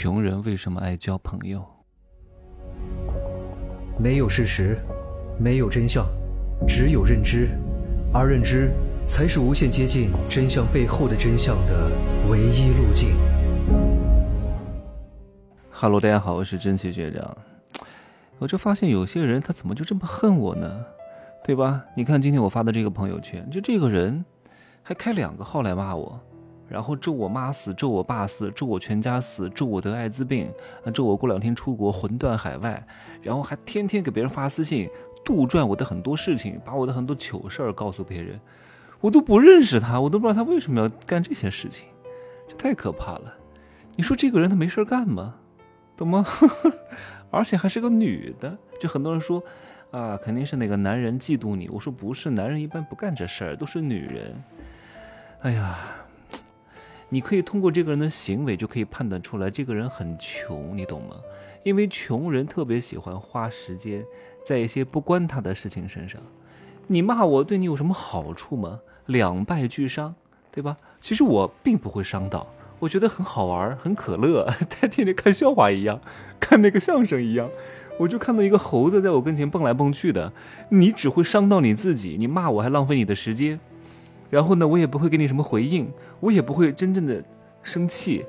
穷人为什么爱交朋友？没有事实，没有真相，只有认知，而认知才是无限接近真相背后的真相的唯一路径。哈喽，大家好，我是真奇学长。我就发现有些人他怎么就这么恨我呢？对吧？你看今天我发的这个朋友圈，就这个人还开两个号来骂我。然后咒我妈死，咒我爸死，咒我全家死，咒我得艾滋病，啊，咒我过两天出国魂断海外，然后还天天给别人发私信，杜撰我的很多事情，把我的很多糗事儿告诉别人，我都不认识他，我都不知道他为什么要干这些事情，这太可怕了。你说这个人他没事干吗？懂吗？而且还是个女的，就很多人说，啊，肯定是哪个男人嫉妒你。我说不是，男人一般不干这事儿，都是女人。哎呀。你可以通过这个人的行为就可以判断出来，这个人很穷，你懂吗？因为穷人特别喜欢花时间在一些不关他的事情身上。你骂我对你有什么好处吗？两败俱伤，对吧？其实我并不会伤到，我觉得很好玩，很可乐，在天天看笑话一样，看那个相声一样，我就看到一个猴子在我跟前蹦来蹦去的。你只会伤到你自己，你骂我还浪费你的时间。然后呢，我也不会给你什么回应，我也不会真正的生气，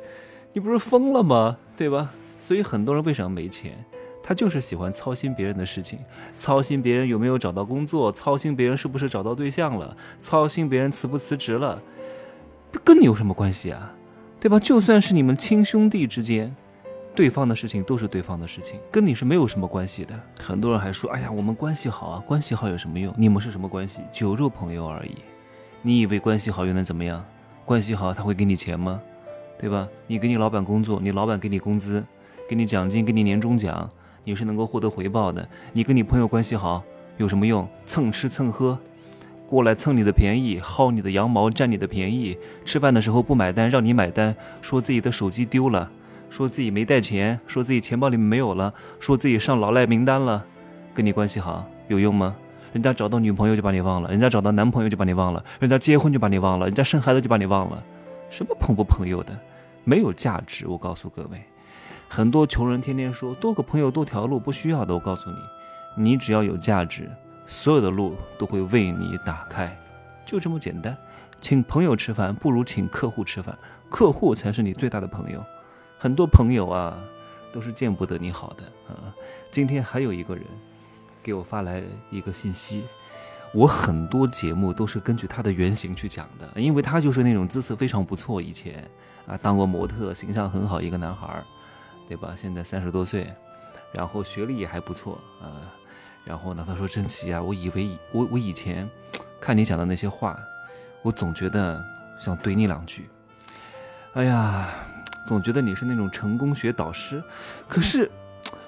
你不是疯了吗？对吧？所以很多人为什么没钱？他就是喜欢操心别人的事情，操心别人有没有找到工作，操心别人是不是找到对象了，操心别人辞不辞职了，跟你有什么关系啊？对吧？就算是你们亲兄弟之间，对方的事情都是对方的事情，跟你是没有什么关系的。很多人还说，哎呀，我们关系好啊，关系好有什么用？你们是什么关系？酒肉朋友而已。你以为关系好又能怎么样？关系好他会给你钱吗？对吧？你给你老板工作，你老板给你工资，给你奖金，给你年终奖，你是能够获得回报的。你跟你朋友关系好有什么用？蹭吃蹭喝，过来蹭你的便宜，薅你的羊毛，占你的便宜。吃饭的时候不买单，让你买单，说自己的手机丢了，说自己没带钱，说自己钱包里面没有了，说自己上老赖名单了，跟你关系好有用吗？人家找到女朋友就把你忘了，人家找到男朋友就把你忘了，人家结婚就把你忘了，人家生孩子就把你忘了，什么朋不朋友的，没有价值。我告诉各位，很多穷人天天说多个朋友多条路，不需要的。我告诉你，你只要有价值，所有的路都会为你打开，就这么简单。请朋友吃饭不如请客户吃饭，客户才是你最大的朋友。很多朋友啊，都是见不得你好的啊。今天还有一个人。给我发来一个信息，我很多节目都是根据他的原型去讲的，因为他就是那种姿色非常不错，以前啊当过模特，形象很好一个男孩，对吧？现在三十多岁，然后学历也还不错啊。然后呢，他说：“真奇啊，我以为我我以前看你讲的那些话，我总觉得想怼你两句。哎呀，总觉得你是那种成功学导师，可是。”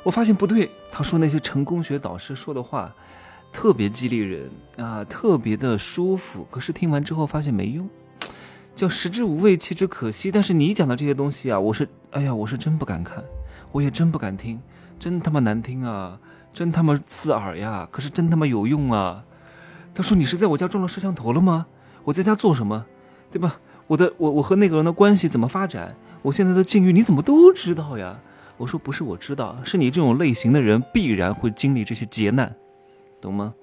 我发现不对，他说那些成功学导师说的话，特别激励人啊，特别的舒服。可是听完之后发现没用，叫食之无味，弃之可惜。但是你讲的这些东西啊，我是，哎呀，我是真不敢看，我也真不敢听，真他妈难听啊，真他妈刺耳呀。可是真他妈有用啊。他说你是在我家装了摄像头了吗？我在家做什么，对吧？我的我我和那个人的关系怎么发展？我现在的境遇你怎么都知道呀？我说不是，我知道是你这种类型的人必然会经历这些劫难，懂吗？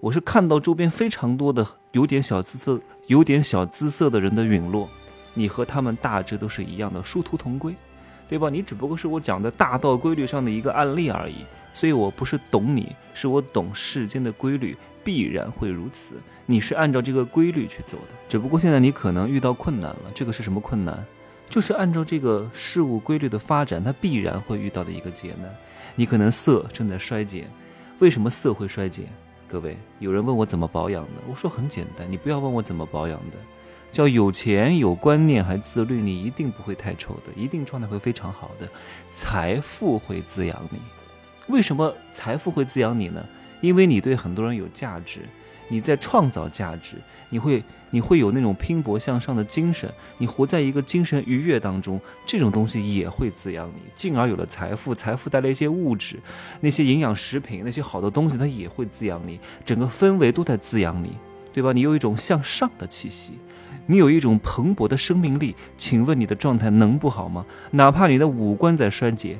我是看到周边非常多的有点小姿色、有点小姿色的人的陨落，你和他们大致都是一样的，殊途同归，对吧？你只不过是我讲的大道规律上的一个案例而已，所以我不是懂你，是我懂世间的规律，必然会如此。你是按照这个规律去走的，只不过现在你可能遇到困难了，这个是什么困难？就是按照这个事物规律的发展，它必然会遇到的一个劫难。你可能色正在衰减，为什么色会衰减？各位，有人问我怎么保养的，我说很简单，你不要问我怎么保养的，叫有钱、有观念还自律，你一定不会太丑的，一定状态会非常好的。财富会滋养你，为什么财富会滋养你呢？因为你对很多人有价值。你在创造价值，你会你会有那种拼搏向上的精神，你活在一个精神愉悦当中，这种东西也会滋养你，进而有了财富，财富带来一些物质，那些营养食品，那些好的东西，它也会滋养你，整个氛围都在滋养你，对吧？你有一种向上的气息，你有一种蓬勃的生命力，请问你的状态能不好吗？哪怕你的五官在衰竭，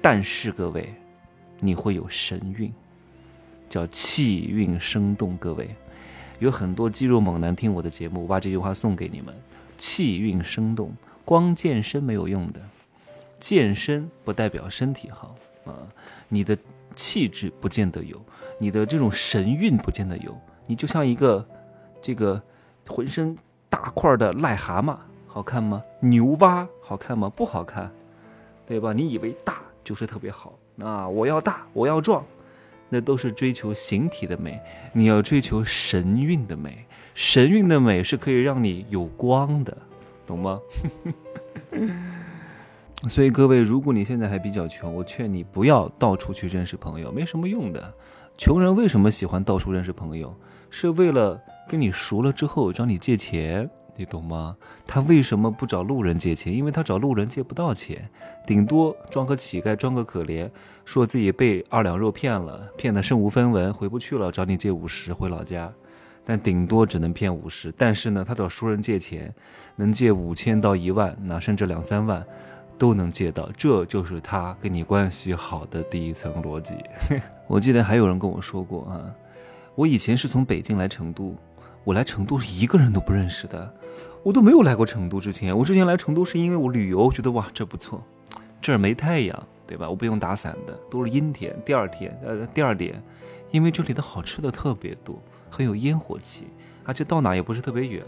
但是各位，你会有神韵，叫气韵生动。各位，有很多肌肉猛男听我的节目，我把这句话送给你们：气韵生动，光健身没有用的，健身不代表身体好啊，你的气质不见得有，你的这种神韵不见得有，你就像一个这个浑身。大块的癞蛤蟆好看吗？牛蛙好看吗？不好看，对吧？你以为大就是特别好啊？我要大，我要壮，那都是追求形体的美。你要追求神韵的美，神韵的美是可以让你有光的，懂吗？所以各位，如果你现在还比较穷，我劝你不要到处去认识朋友，没什么用的。穷人为什么喜欢到处认识朋友？是为了。跟你熟了之后找你借钱，你懂吗？他为什么不找路人借钱？因为他找路人借不到钱，顶多装个乞丐，装个可怜，说自己被二两肉骗了，骗得身无分文，回不去了，找你借五十回老家，但顶多只能骗五十。但是呢，他找熟人借钱，能借五千到一万，那甚至两三万都能借到，这就是他跟你关系好的第一层逻辑。我记得还有人跟我说过啊，我以前是从北京来成都。我来成都是一个人都不认识的，我都没有来过成都之前。我之前来成都是因为我旅游，觉得哇这不错，这儿没太阳，对吧？我不用打伞的，都是阴天。第二天，呃，第二点，因为这里的好吃的特别多，很有烟火气，而且到哪也不是特别远。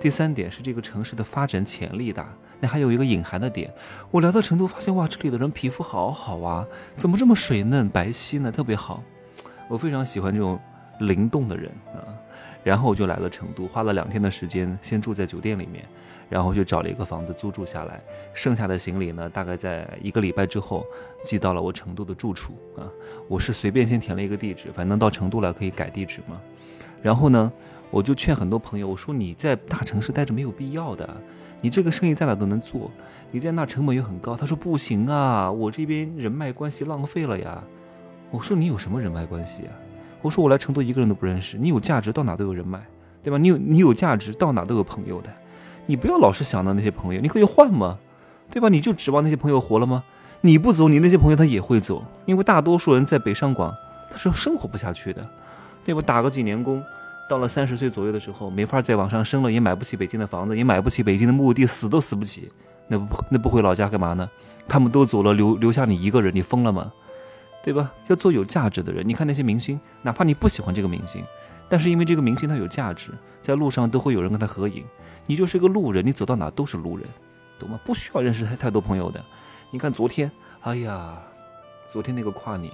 第三点是这个城市的发展潜力大。那还有一个隐含的点，我来到成都发现哇，这里的人皮肤好好啊，怎么这么水嫩白皙呢？特别好，我非常喜欢这种灵动的人啊。然后我就来了成都，花了两天的时间，先住在酒店里面，然后就找了一个房子租住下来。剩下的行李呢，大概在一个礼拜之后寄到了我成都的住处啊。我是随便先填了一个地址，反正到成都来可以改地址嘛。然后呢，我就劝很多朋友，我说你在大城市待着没有必要的，你这个生意在哪都能做，你在那成本又很高。他说不行啊，我这边人脉关系浪费了呀。我说你有什么人脉关系啊？我说我来成都一个人都不认识，你有价值到哪都有人脉，对吧？你有你有价值到哪都有朋友的，你不要老是想到那些朋友，你可以换嘛，对吧？你就指望那些朋友活了吗？你不走，你那些朋友他也会走，因为大多数人在北上广他是生活不下去的，对吧？打个几年工，到了三十岁左右的时候，没法再往上升了，也买不起北京的房子，也买不起北京的墓地，死都死不起，那不那不回老家干嘛呢？他们都走了，留留下你一个人，你疯了吗？对吧？要做有价值的人。你看那些明星，哪怕你不喜欢这个明星，但是因为这个明星他有价值，在路上都会有人跟他合影。你就是个路人，你走到哪都是路人，懂吗？不需要认识太太多朋友的。你看昨天，哎呀，昨天那个跨年，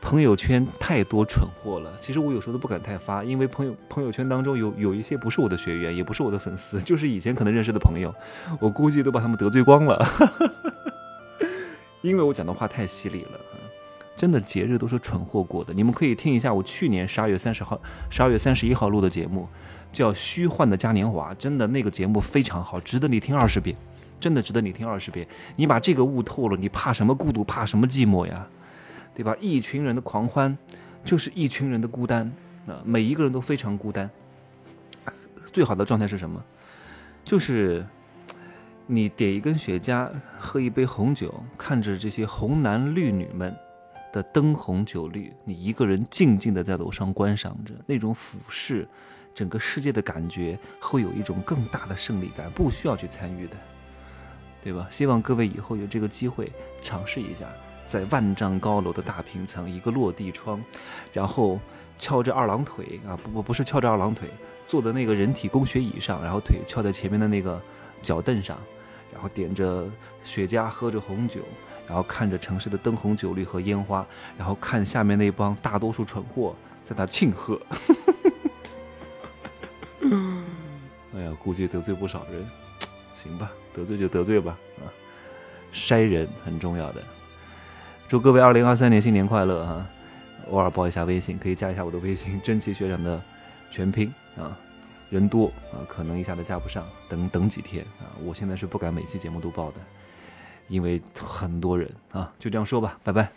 朋友圈太多蠢货了。其实我有时候都不敢太发，因为朋友朋友圈当中有有一些不是我的学员，也不是我的粉丝，就是以前可能认识的朋友，我估计都把他们得罪光了。因为我讲的话太犀利了，真的节日都是蠢货过的。你们可以听一下我去年十二月三十号、十二月三十一号录的节目，叫《虚幻的嘉年华》，真的那个节目非常好，值得你听二十遍，真的值得你听二十遍。你把这个悟透了，你怕什么孤独，怕什么寂寞呀？对吧？一群人的狂欢，就是一群人的孤单。那每一个人都非常孤单。最好的状态是什么？就是。你点一根雪茄，喝一杯红酒，看着这些红男绿女们的灯红酒绿，你一个人静静的在楼上观赏着，那种俯视整个世界的感觉，会有一种更大的胜利感，不需要去参与的，对吧？希望各位以后有这个机会尝试一下，在万丈高楼的大平层，一个落地窗，然后翘着二郎腿啊，不不不是翘着二郎腿，坐的那个人体工学椅上，然后腿翘在前面的那个脚凳上。然后点着雪茄，喝着红酒，然后看着城市的灯红酒绿和烟花，然后看下面那帮大多数蠢货在那庆贺。哎呀，估计得罪不少人，行吧，得罪就得罪吧啊，筛人很重要的。祝各位二零二三年新年快乐啊！偶尔报一下微信，可以加一下我的微信，真奇学长的全拼啊。人多啊，可能一下子加不上，等等几天啊！我现在是不敢每期节目都报的，因为很多人啊，就这样说吧，拜拜。